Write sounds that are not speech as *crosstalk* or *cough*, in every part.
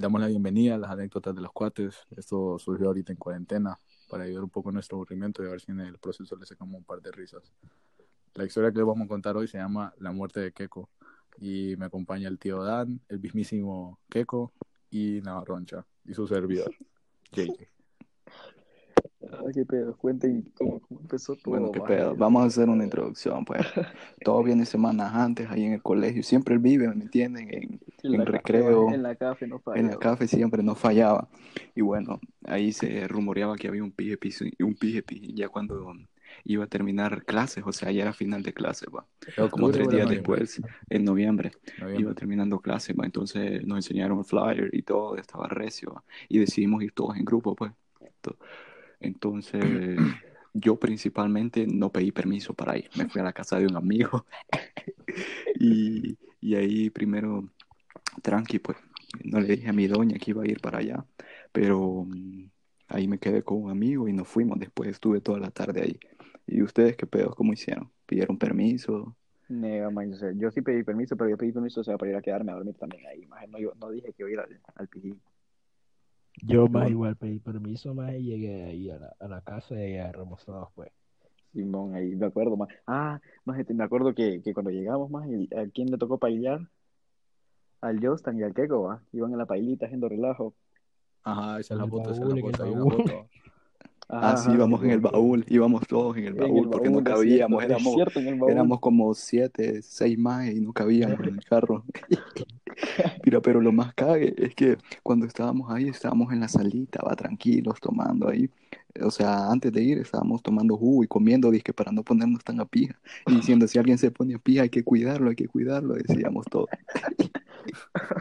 damos la bienvenida a las anécdotas de los cuates. Esto surgió ahorita en cuarentena para ayudar un poco nuestro aburrimiento y a ver si en el proceso le sacamos un par de risas. La historia que les vamos a contar hoy se llama La muerte de Keiko y me acompaña el tío Dan, el mismísimo Keiko y Navarroncha y su servidor, JJ. Ah, qué pedo, cuenten cómo, cómo empezó todo. Bueno, qué pedo. Vamos a hacer una introducción, pues. *laughs* Todo viene semanas antes ahí en el colegio. Siempre él vive, ¿me entienden? En, En, en la recreo, Café, en la café no falla. en la café siempre no fallaba. Y bueno, ahí se rumoreaba que había un PGP, un PGP ya cuando iba a terminar clases, o sea, ya era final de clases, va. Como tres días después, en noviembre, iba terminando clases, va. Entonces nos enseñaron el flyer y todo, estaba recio, va. Y decidimos ir todos en grupo, pues. Entonces, yo principalmente no pedí permiso para ir. Me fui a la casa de un amigo *laughs* y, y ahí primero, tranqui, pues, no le dije a mi doña que iba a ir para allá, pero mm, ahí me quedé con un amigo y nos fuimos. Después estuve toda la tarde ahí. ¿Y ustedes qué pedos? ¿Cómo hicieron? ¿Pidieron permiso? Nega, man, o sea, yo sí pedí permiso, pero yo pedí permiso para ir a quedarme a dormir también ahí. No, yo, no dije que iba a ir al, al. Yo más Bueno. igual pedí permiso más y llegué ahí a la, a la casa y agarramos todos pues. Simón, ahí me acuerdo más. Ah, más me acuerdo que, que cuando llegamos más, ¿a quién le tocó bailar? Al Jostan y al Keiko, ¿va? Iban en la pailita haciendo relajo. Ajá, esa es la foto, esa es la foto, *laughs* hay una baúl. foto. Ah, sí, íbamos en el baúl, íbamos todos en el En baúl el porque no baúl, cabíamos, cierto, éramos, cierto, en el baúl. éramos como siete, seis más y no cabíamos en el carro. *laughs* Mira, pero lo más cague es que cuando estábamos ahí, estábamos en la salita, va tranquilos, tomando ahí. O sea, antes de ir estábamos tomando jugo y comiendo, dizque para no ponernos tan a pija. Y diciendo, si alguien se pone a pija, hay que cuidarlo, hay que cuidarlo, decíamos todo.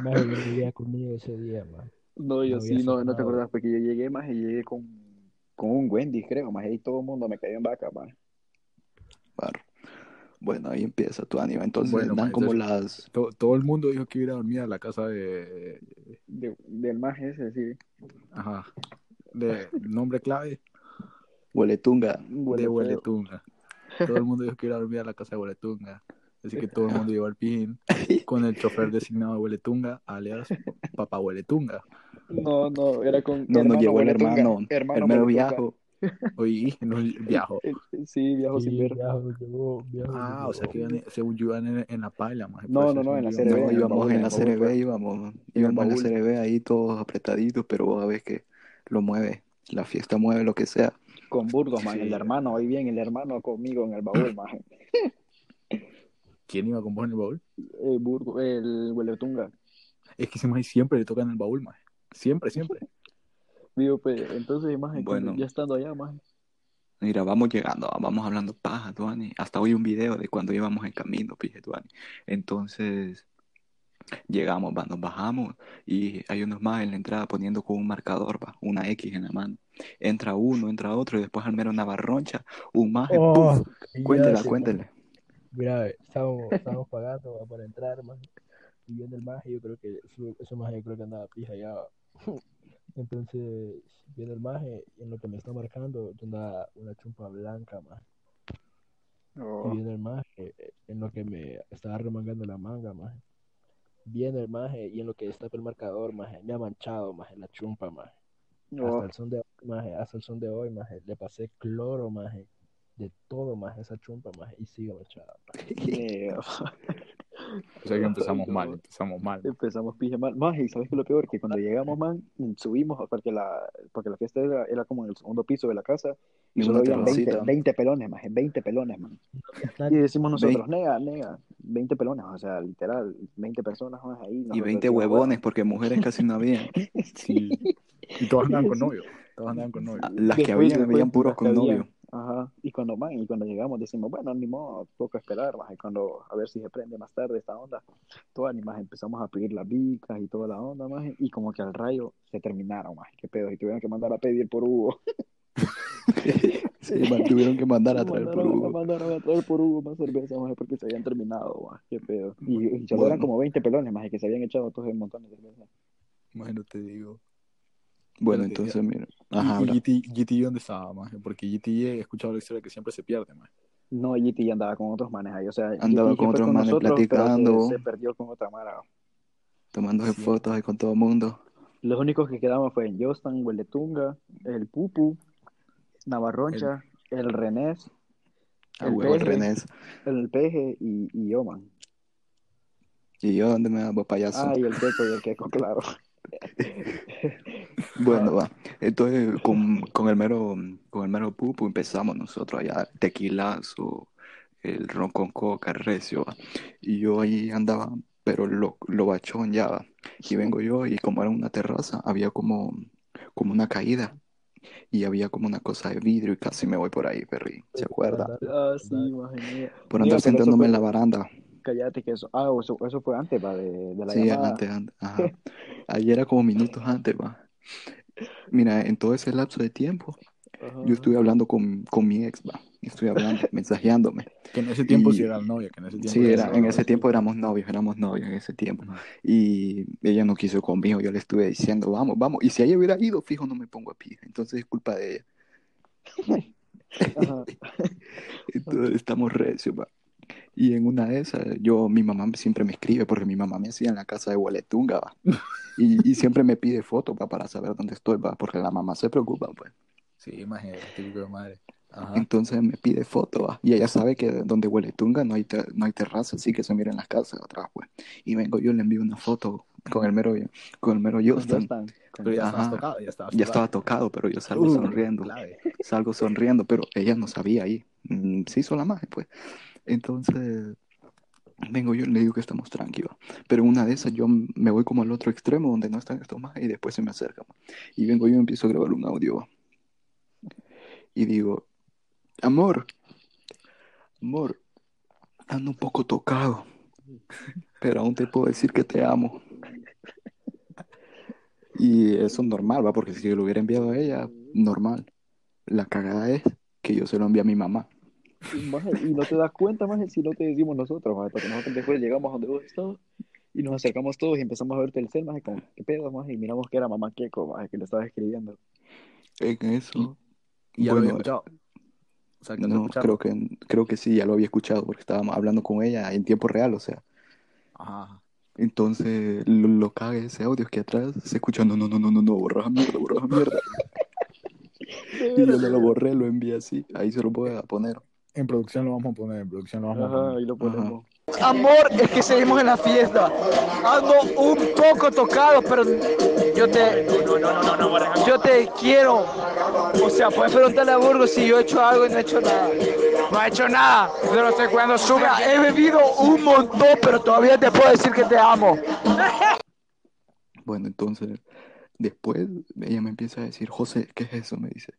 Más yo no había comido ese día, más. No, yo No sí, no, no te acordás, porque yo llegué más y llegué con, con un Wendy, creo, más ahí todo el mundo me cayó en vaca, más. Claro. Bueno, ahí empieza tu ánimo. Entonces Bueno, dan como entonces- las... To- todo el mundo dijo que iba a ir a dormir a la casa de... De, del más ese, sí. Ajá. De nombre clave Hueletunga. Huele de. Hueletunga. Todo el mundo dijo que iba a dormir a la casa de Hueletunga. Así que todo el mundo llevó al pijín *laughs* con el chofer designado de Hueletunga, alias Papá Hueletunga. No, no, era con No, nos llevó el hermano, hermano el viajo. Oye, no viajo. *laughs* Eh, Sí, viajo sin Sí, ver. viajo, llegó, viajo, Ah, o sea que llegó. iban, según yo iban en, en la paila, más. No, no, no, en la No, CRB, el íbamos en la el CRB, íbamos, el íbamos en la. CRB ahí todos apretaditos, pero vos sabés que lo mueve, la fiesta mueve lo que sea. Con Burgos, man, Sí. el hermano, ahí bien, el hermano conmigo en el baúl, man. *laughs* ¿Quién iba con vos en el baúl? Eh, Burgos, el Hueletunga. Es que ese maje siempre le toca en el baúl, más. Siempre, siempre. *laughs* Digo, pues, entonces, más Bueno. ya estando allá, más. Mira, vamos llegando, vamos hablando paja, Tuani. Hasta hoy un video de cuando íbamos en camino, pije, Tuani. Entonces, llegamos, va, nos bajamos y hay unos más en la entrada poniendo con un marcador, va, una X en la mano. Entra uno, entra otro y después al mero una barroncha, un maje, Oh. Cuéntela, cuéntela. Mira, estábamos, estábamos pagando va, para entrar, más. Y viene el maje, yo creo que eso, maje yo creo que andaba pija ya. Entonces, viene el maje, y en lo que me está marcando, andaba una chumpa blanca. Y Oh, viene el maje, en lo que me estaba remangando la manga, maje. Viene el maje, y en lo que destapa el marcador, maje, me ha manchado, maje, la chumpa, maje. Hasta oh, el son de hoy, maje, hasta el son de hoy, maje, le pasé cloro, maje, de todo, maje, esa chumpa, maje, y sigue manchada, maje. *laughs* O sea que empezamos no. mal, empezamos mal. Empezamos pije mal. Más, y sabes que lo peor, que cuando *laughs* llegamos, man, subimos, porque la, porque la fiesta era, era como en el segundo piso de la casa, y Y solo una habían 20, terracita. 20 pelones, más, 20 pelones, man. Y decimos nosotros, nega, nega, 20 pelones, o sea, literal, 20 personas más ahí. Y nosotros 20 decimos, huevones, porque mujeres casi no había. *laughs* Sí. Y todos andaban con *laughs* novio. Todos andaban con novio. Las que habían, habían puros con novio. Ajá, y cuando man, y cuando llegamos decimos, bueno, ni modo, toca esperar, más, y cuando, a ver si se prende más tarde esta onda, todas ni más empezamos a pedir las vicas y toda la onda, más, y como que al rayo se terminaron, más, qué pedo, y tuvieron que mandar a pedir por Hugo. *laughs* Sí, man, tuvieron que mandar a traer por mandaron, Hugo. mandaron a traer por Hugo más cerveza, más, porque se habían terminado, más, qué pedo. Y, y eran Bueno. como 20 pelones, más, y que se habían echado todos un montón de cerveza. Imagino te digo. Bueno, entonces, mira. ¿Y, Ajá, y. GT, GT dónde estaba, maje? Porque GT he escuchado la historia que siempre se pierde, maje. No, GT andaba con otros manes ahí, o sea, Andaba GT con otros manes nosotros, pero se- platicando. Se, perdió con otra mara. Tomándose Sí. fotos ahí con todo el mundo. Los únicos que quedamos fue Jostan, Hueletunga, el Pupu, Navarroncha, el, Renés, ah, el, peje, el Renés, el Peje y, y yo, man. ¿Y yo dónde me hago payaso? Ah, y el Queco y el Queco, claro. *laughs* bueno, va. Entonces, con, con, el mero, con el mero pupu empezamos nosotros allá, tequilazo, el ron con coca, recio, ¿va? y yo ahí andaba, pero lo, lo bachón ya, ¿va? y vengo yo, y como era una terraza, había como, como una caída, y había como una cosa de vidrio, y casi me voy por ahí, Perry, ¿se acuerda? Ah, sí, Por andar sentándome en la baranda. Cállate que eso, ah, eso, eso fue antes, va, de, de la Sí, llamada. antes, antes, ajá. *laughs* Ahí era como minutos antes, va. Mira, en todo ese lapso de tiempo, Ajá. yo estuve hablando con, con mi ex, va. Estuve hablando, *laughs* mensajeándome. Que en ese tiempo Y- sí era el novio, que en ese tiempo Sí, era, en ese tiempo éramos novios, éramos novios en ese tiempo. Ajá. Y ella no quiso conmigo, yo le estuve diciendo, vamos, vamos. Y si ella hubiera ido, fijo, no me pongo a pie. Entonces es culpa de ella. *laughs* *laughs* Entonces estamos recios, va. Y en una de esas, yo, mi mamá siempre me escribe, porque mi mamá me hacía en la casa de Hueletunga, va. Y, y siempre me pide fotos, va, para saber dónde estoy, va, porque la mamá se preocupa, pues. Sí, imagínate, típico de madre. Ajá. Entonces me pide fotos, va. Y ella sabe que donde Hueletunga no hay, no hay terraza, así que se miran las casas atrás, pues. Y vengo yo, le envío una foto con el mero, con el mero Justin. Pero ya Ajá. estabas tocado, ya estabas Ya estaba tocado, pero yo salgo Uh, sonriendo. clave. salgo sonriendo, pero ella no sabía ahí. Mm, Se hizo la magia, pues. Entonces, vengo yo y le digo que estamos tranquilos. Pero una de esas yo me voy como al otro extremo donde no están estos más y después se me acercan. Y vengo yo y empiezo a grabar un audio. Y digo, amor, amor, ando un poco tocado, pero aún te puedo decir que te amo. Y eso es normal, va, porque si yo lo hubiera enviado a ella, normal. La cagada es que yo se lo envié a mi mamá. Y, maje, y no te das cuenta, más si no te decimos nosotros, maje, porque nosotros después llegamos a donde vos estabas y nos acercamos todos y empezamos a verte el cel, más como, ¿qué pedo, maje? Y miramos que era mamá Keiko, maje, que le estaba escribiendo. En eso, Y ya lo había escuchado. O sea, no, creo que, creo que sí, ya lo había escuchado porque estábamos hablando con ella en tiempo real, o sea. Ajá. Entonces, lo, lo cague ese audio que atrás se escucha, no, no, no, no, no, no, borra mierda, borra mierda. *laughs* Y yo no lo borré, lo envié así. Ahí se lo voy a poner. En producción lo vamos a poner, en producción lo vamos a Ajá, poner. ahí lo ponemos. Amor, es que seguimos en la fiesta. Ando un poco tocado, pero yo te, yo te quiero. O sea, puedes preguntarle a Burgos si yo he hecho algo y no he hecho nada. No he hecho nada, pero sé cuando suba. He bebido un montón, pero todavía te puedo decir que te amo. Bueno, entonces, después ella me empieza a decir, José, ¿qué es eso? Me dice.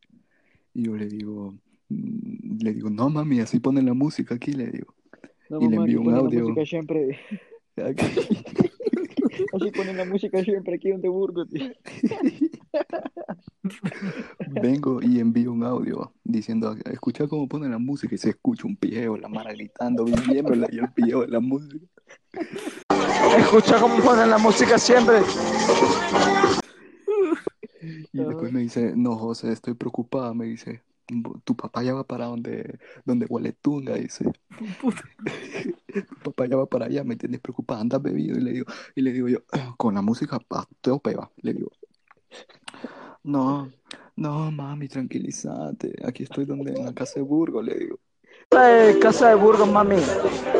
Y yo le digo, le digo, no mami, así ponen la música aquí, le digo. No, Y le envío un la audio. música siempre, Aquí. *laughs* así ponen la música siempre aquí donde Burgos. tío. Vengo y envío un audio diciendo, escucha cómo ponen la música y se escucha un pijeo, la mara gritando, viéndola y el pijeo de la música. Escucha cómo ponen la música siempre. Y después me dice, no, José, estoy preocupada, me dice, tu papá ya va para donde, donde huele tunga, dice. *laughs* tu papá ya va para allá, me tienes preocupada, andas bebido. Y le digo, y le digo yo, *clears throat* con la música a tope va, le digo. No, no, mami, tranquilízate. Aquí estoy donde, en la casa de Burgos, le digo. Eh, casa de Burgos, mami.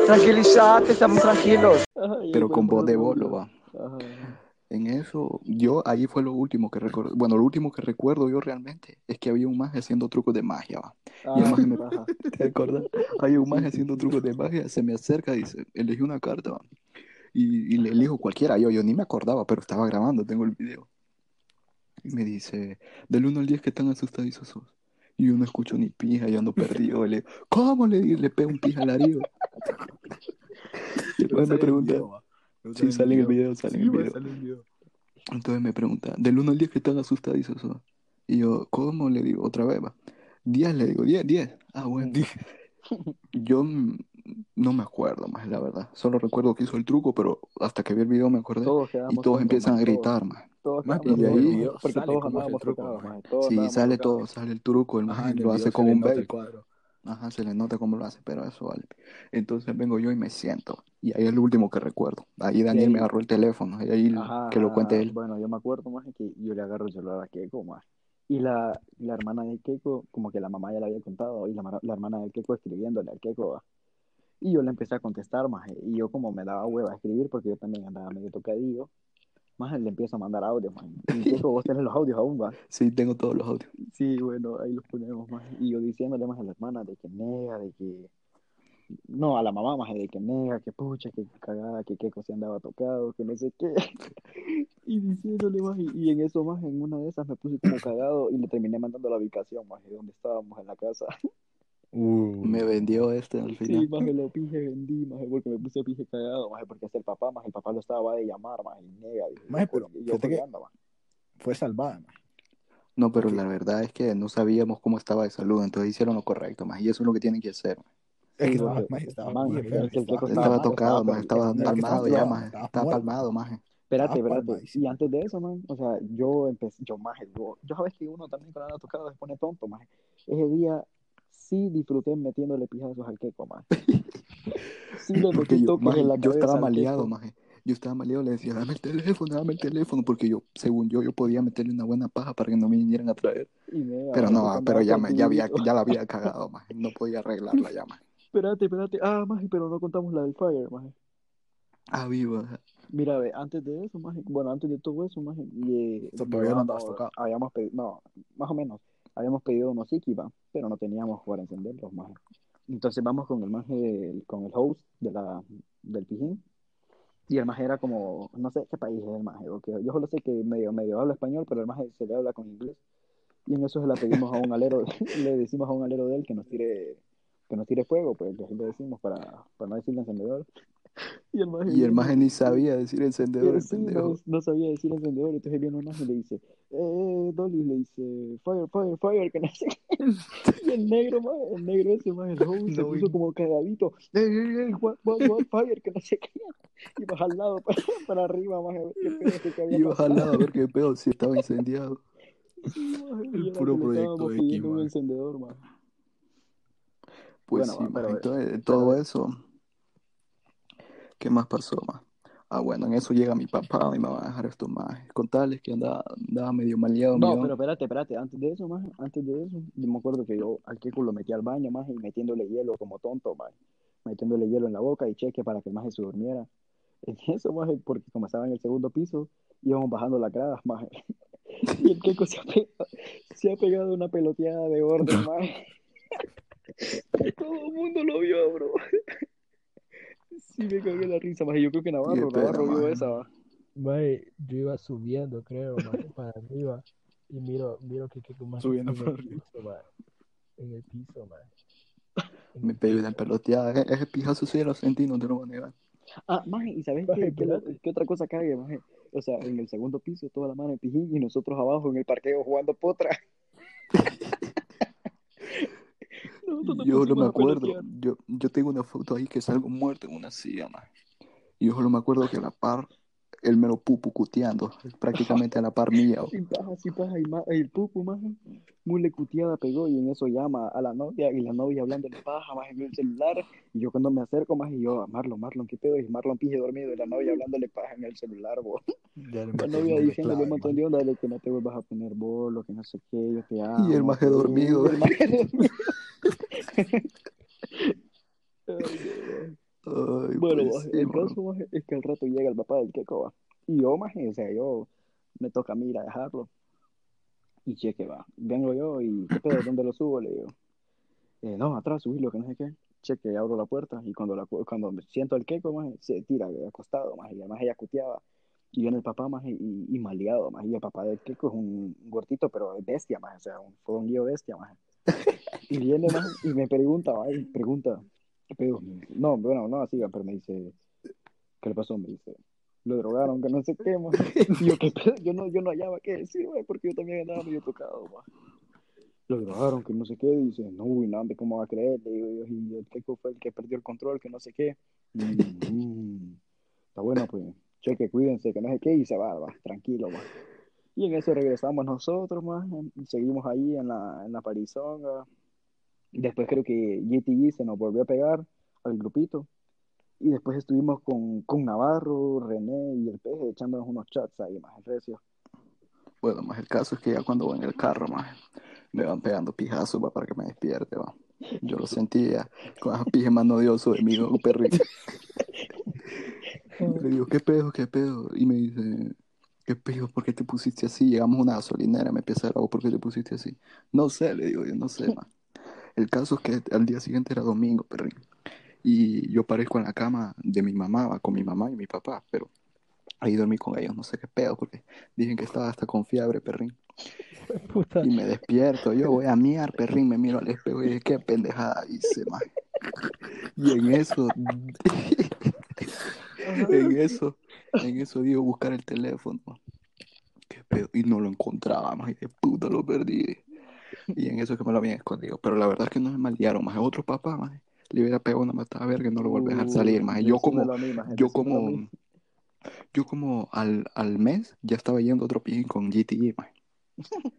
Tranquilízate, estamos tranquilos. Pero con voz de bolo, va. Ajá. En eso, yo, ahí fue lo último que recuerdo. Bueno, lo último que recuerdo yo realmente es que había un maje haciendo trucos de magia, va. Y el Ah, maje me. *laughs* *laughs* ¿te acuerdas? Hay un maje haciendo trucos de magia, se me acerca y dice, elegí una carta, va. Y, y le elijo cualquiera, yo, yo ni me acordaba, pero estaba grabando, tengo el video. Y me dice, del 1 al 10, ¿qué tan asustadizo sos? Y yo no escucho ni pija, yo ando perdido. Le ¿cómo? Le, le pego un pija al arido. *laughs* Y después sí, sale en el video, sale en el video. sale en el video. Entonces me pregunta, del 1 al 10, ¿qué tan asustadizo sos? Y yo, ¿cómo? Le digo, otra vez, va. 10, le digo, 10, 10. Ah, bueno. Yo mm, no me acuerdo más, la verdad. Solo recuerdo que hizo el truco, pero hasta que vi el video me acordé. Todos y todos empiezan a gritar, más. Todos, quedamos y ahí- maje, porque sale todos es el truco, tocados, todos Sí, sale todo, sale el truco, el Ajá, el lo hace video con un cuadro. Ajá, se le nota cómo lo hace, pero eso vale. Entonces vengo yo y me siento. Y ahí es lo último que recuerdo. Ahí Daniel me agarró el teléfono. Y ahí que lo cuente él. Bueno, yo me acuerdo más que yo le agarro el celular a Keiko más. Y la, la hermana de Keiko, como que la mamá ya le había contado. Y la, la hermana de Keiko escribiéndole al Keiko. Y yo le empecé a contestar más. Y yo como me daba hueva a escribir porque yo también andaba medio tocadillo. Más le empiezo a mandar audios, man. *laughs* Y Keiko, vos tenés los audios aún, va. Sí, tengo todos los audios. Sí, bueno, ahí los ponemos más. Y yo diciéndole más a la hermana de que nega, de que. No, a la mamá más de que nega, que pucha, que cagada, que Keiko se andaba tocado, que no sé qué. *laughs* y diciéndole más. Y, en eso más, en una de esas me puse como cagado y le terminé mandando la ubicación más de donde estábamos en la casa. *laughs* Uh, me vendió este al final. Sí, más lo *laughs* pije, vendí, más porque me puse pije cagado, más porque es el papá, más el papá lo estaba de llamar, más y nega. Más pero yo que fue salvada, más. No, pero la verdad es que no sabíamos cómo estaba de salud, entonces hicieron lo correcto, más y eso es lo que tienen que hacer. Es que estaba, estaba, estaba, tocado, más estaba palmado ya, más estaba palmado, más. Espérate, espérate. Y antes de eso, man, o sea, yo empecé, yo más, yo, yo sabes que uno también cuando ha tocado se pone tonto, más. Ese día sí disfruté metiéndole pijazos al queco, más. *laughs* Sí le porque yo, maje, yo estaba maleado, maje. Yo estaba maleado, le decía, dame el teléfono, dame el teléfono, porque yo, según yo, yo podía meterle una buena paja para que no me vinieran a traer. pero no, pero ya, me, ya, había, ya la había *laughs* cagado, maje. No podía arreglarla ya, maje. *laughs* Espérate, espérate. Ah, maje, pero no contamos la del Fire, maje. Ah, viva. Mira, ve, antes de eso, maje, bueno, antes de todo eso, maje, y, todavía no andabas tocado. Habíamos pedido, no, más o menos habíamos pedido unos Ikiba, pero no teníamos para encenderlos más. Entonces vamos con el maje, con el host de la, del pijín. Y el maje era como, no sé qué país es el maje, porque yo solo sé que medio, medio habla español, pero el maje se le habla con inglés. Y en eso se la pedimos a un alero, *laughs* le decimos a un alero de él que nos tire, que nos tire fuego, pues que le decimos para, para no decirle encendedor. *laughs* Y el maje, y el maje ni sabía decir *laughs* encendedor. Sí, no, no, sabía decir encendedor. Entonces viene un maje y le dice, eh, Dolly le dice, fire, fire, fire, que no sé Y el negro, maje, el negro ese, maje, el *laughs* host, se puso como cagadito, eh, eh, eh, what, what, what, fire, que no sé qué. Y baja al lado, para, para arriba, maje, qué pedo que había Y baja al lado a ver qué pedo, si estaba incendiado. Sí, maje, el puro proyecto de un encendedor, maje. Pues bueno, sí, pero, entonces, todo eso ¿Qué más pasó, más? Ah, bueno, en eso llega mi papá me va a dejar esto más. Contarles que andaba, andaba medio maleado. No, pero espérate, espérate. Antes de eso, más, antes de eso, yo me acuerdo que yo al Kiko lo metí al baño, más, y metiéndole hielo como tonto, más. Metiéndole hielo en la boca y cheque para que el maje se durmiera. En *laughs* eso, más, porque como estaba en el segundo piso, íbamos bajando las gradas, más. *laughs* Y el Kiko se ha, pegado, se ha pegado una peloteada de orden, más. *laughs* Todo el mundo lo vio, bro. Sí, me cagué la risa, más. Yo creo que Navarro, Navarro vio esa, va. yo iba subiendo, creo, *laughs* para arriba. Y miro, miro que quedó más subiendo por arriba. En el piso, man. Me pegué una peloteada. Ese pijazo sí lo sentí, no te lo voy a negar. Ah, maje, ¿y sabes qué, qué, otra cosa cague, maje? O sea, en el segundo piso, toda la mano de pijín y nosotros abajo en el parqueo jugando potra. Yo no me acuerdo. Yo, yo tengo una foto ahí que salgo muerto en una silla. Y yo solo me acuerdo que a la par, él me lo pupu cuteando, *laughs* prácticamente a la par mía. Sí, paja, sí, paja. Y, el pupu, más, muy le cuteada pegó y en eso llama a la novia y la novia hablándole paja, más en el celular. Y yo cuando me acerco, más, y yo, Marlon, Marlon, ¿qué pedo? Y Marlon pije dormido y la novia hablándole paja en el celular, bo. *laughs* La novia diciéndole un montón de onda de que no te vuelvas a poner bolo, que no sé qué, yo te amo. *laughs* Y el maje dormido. el maje dormido. Bueno, pues, el caso es que al rato llega el papá del Keko, va. Y yo, más, o sea, yo me toca a mí ir a dejarlo. Y cheque, va. Vengo yo y, ¿qué pedo? ¿Dónde lo subo? Le digo, eh, no, atrás, subirlo, que no sé qué. Cheque, abro la puerta y cuando, la, cuando siento el Keko, más, se tira acostado, más, y además ella cuteaba. Y viene el papá más y, y, maleado, más. Y el papá del Keko es un gordito, pero bestia, más. O sea, un fogonguillo bestia, más. Y viene más y me pregunta, va, y pregunta. No, bueno, no así, pero me dice, ¿qué le pasó? Me dice, lo drogaron, que no sé qué. *laughs* Y yo, ¿qué? Yo no, yo no hallaba qué decir, güey, porque yo también andaba medio tocado, más. Lo drogaron, que no sé qué, dice, no, uy, no, ¿cómo va a creer? Le digo yo, y el Keiko fue el que perdió el control, que no sé qué. Mm, está bueno, pues, cheque, cuídense, que no sé qué, y se va, va, tranquilo, va. Y en eso regresamos nosotros, más, seguimos ahí en la, en la parizonga, Después creo que GTG se nos volvió a pegar al grupito. Y después estuvimos con, con Navarro, René y el peje echándonos unos chats ahí, más el recio. Bueno, más el caso es que ya cuando voy en el carro, más me van pegando pijazos va, para que me despierte, va. Yo lo sentía con esa pije más odioso de mi perrito. *laughs* Le digo, ¿qué pedo, qué pedo? Y me dice, ¿qué pedo? ¿Por qué te pusiste así? Llegamos a una gasolinera, me empieza a decir, ¿por qué te pusiste así? No sé, le digo, yo no sé, *laughs* man. El caso es que al día siguiente era domingo, perrín. Y yo parezco en la cama de mi mamá, con mi mamá y mi papá, pero ahí dormí con ellos, no sé qué pedo, porque dicen que estaba hasta con fiebre, perrín. *laughs* Y me despierto, yo voy a miar, perrín, me miro al espejo y dije, qué pendejada hice, man. Y en eso, *laughs* en eso, en eso digo buscar el teléfono. Qué pedo, y no lo encontraba, más y de puta lo perdí. Y en eso que me lo habían escondido. Pero la verdad es que no me maldearon, más otro papá, más le hubiera pegado una matada verga y no lo vuelve a dejar salir, más. Yo como, yo como, yo como al, al mes ya estaba yendo otro pijín con GTE, más. *laughs*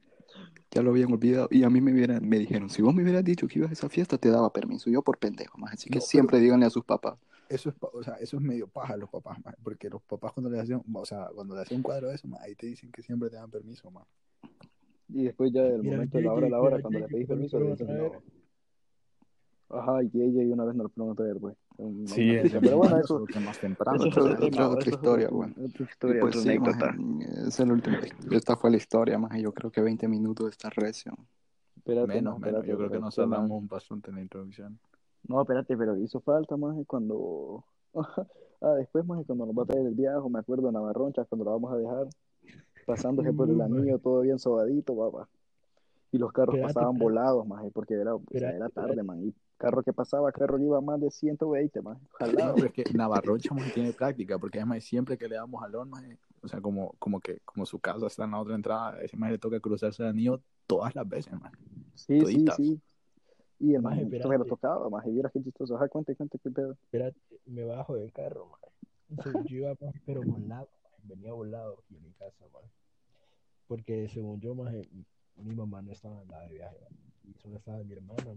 ya lo habían olvidado. Y a mí me, me dijeron, si vos me hubieras dicho que ibas a esa fiesta, te daba permiso. Yo por pendejo, más. Así que siempre díganle a sus papás. Eso es, o sea, eso es medio paja a los papás, más. Porque los papás cuando le hacen, o sea, cuando le hacen un cuadro de eso, más, ahí te dicen que siempre te dan permiso, más. Y después ya del momento de la hora a la hora, cuando le pedís permiso, le dicen no. Ajá, y ella una vez nos lo preguntó ayer, güey. Sí, pero bueno, eso es más temprano. Eso es otra, otra historia, güey. Otra historia, pues, sí, anécdota. es el último. Esta fue la historia, más yo creo que 20 minutos de esta reacción. Espérate, menos, no, menos. Yo creo que nos hablamos bastante en la introducción. No, espérate, pero hizo falta más cuando. *laughs* ah, después más cuando nos va a traer el viaje, me acuerdo en Navarroncha, cuando lo vamos a dejar, pasándose por el anillo, todo bien sobadito, papá. Y los carros pasaban volados, más porque era, era tarde, man. Y carro que pasaba, carro que iba más de 120, más. No, pero es que Navarrocha tiene práctica, porque además siempre que le damos al más, o sea, como, como que como su casa está en la otra entrada, ese más le toca cruzarse el anillo todas las veces, más. Sí, sí, sí. Y el más me lo tocaba, más. Y vieras qué chistoso. Ajá, cuente, cuente qué pedo. Espérate, me bajo del carro, más. Yo iba, pero volado, venía volado aquí en mi casa, más. Porque según yo, más, mi mamá no estaba la de viaje, y solo estaba mi hermana,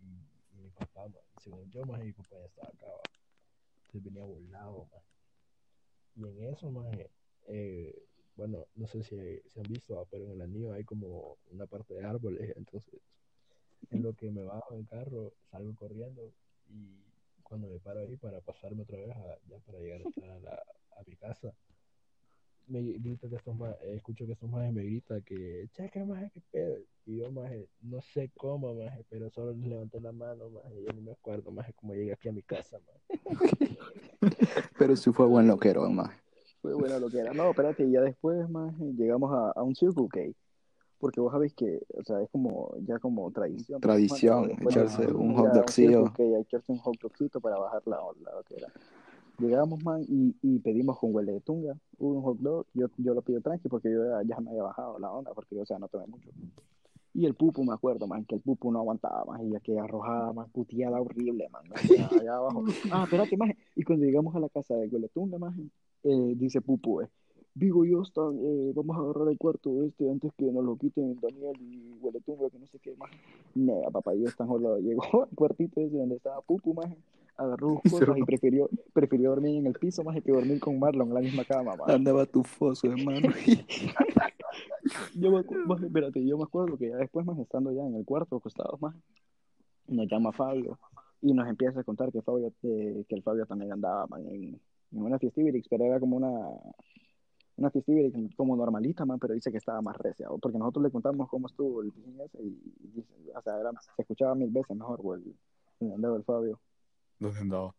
y, mi papá, según yo, más mi papá ya estaba acá, entonces venía volado, y en eso, más, eh, bueno, no sé si se han visto, pero en el anillo hay como una parte de árboles, *laughs* entonces en lo que me bajo del carro, salgo corriendo y cuando me paro ahí para pasarme otra vez ya para llegar a mi casa, me grita que estos más, escucho que estos más me grita que, cheque más que pedo. Y yo más, no sé cómo más, pero solo les levanté la mano más, y yo no me acuerdo más cómo llegué aquí a mi casa más. *laughs* pero sí fue buen loquero más. Fue bueno loquero. No, espérate, ya después más llegamos a, a un Circle K. Porque vos sabéis que, o sea, es como, ya como tradición. Tradición, echarse un hot dogcito. echarse un hot dogcito para bajar la, la era Llegamos, man, y, y pedimos con huele de tunga un hot dog. Yo, yo lo pido tranqui porque yo ya, me había bajado la onda, porque yo, o sea, no tomé mucho. Y el pupu, me acuerdo, man, que el pupu no aguantaba más, y ya que arrojaba, más puteada horrible, man, allá abajo. *laughs* Ah, espérate, más. Y cuando llegamos a la casa de Hueletunga, más, eh, dice pupu, eh, Vigo y yo están, eh, vamos a agarrar el cuarto este antes que nos lo quiten Daniel y Hueletunga, que no sé qué más. Nega, papá, yo están Llegó al cuartito ese donde estaba pupu, más agarró *laughs* cosas y prefirió, prefirió dormir en el piso más que dormir con Marlon en la misma cama. Man. Andaba tu foso, hermano. *laughs* yo me acuerdo, espérate, yo me acuerdo que ya después, más estando ya en el cuarto, acostados más, nos llama Fabio y nos empieza a contar que Fabio, eh, que el Fabio también andaba man, en, en, una festividad, pero era como una una festividad como normalita, man, pero dice que estaba más recia, porque nosotros le contamos cómo estuvo el ese y, dice, o sea, se escuchaba mil veces mejor, el, el andaba el Fabio. ¿Dónde andaba?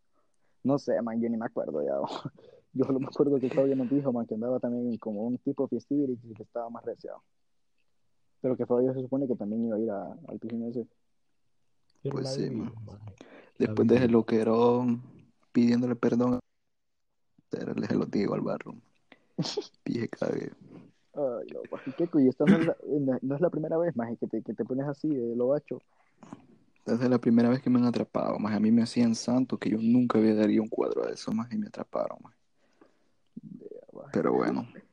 No sé, man, yo ni me acuerdo ya. *laughs* Yo solo me acuerdo que Fabio nos dijo, man, que andaba también como un tipo de festividad y que estaba más reciado. Pero que Fabio se supone que también iba a ir al piscina ese. Pues sí, man. Después de lo que era pidiéndole perdón, le lo digo al barro. *laughs* Pije cague. Ay, no, pues, y esta no es, la, no es la primera vez, más que te, que te pones así de lo bacho. Desde la primera vez que me han atrapado, más a mí me hacían santo que yo nunca había daría un cuadro de eso, más y me atraparon, más. Pero bueno. *laughs*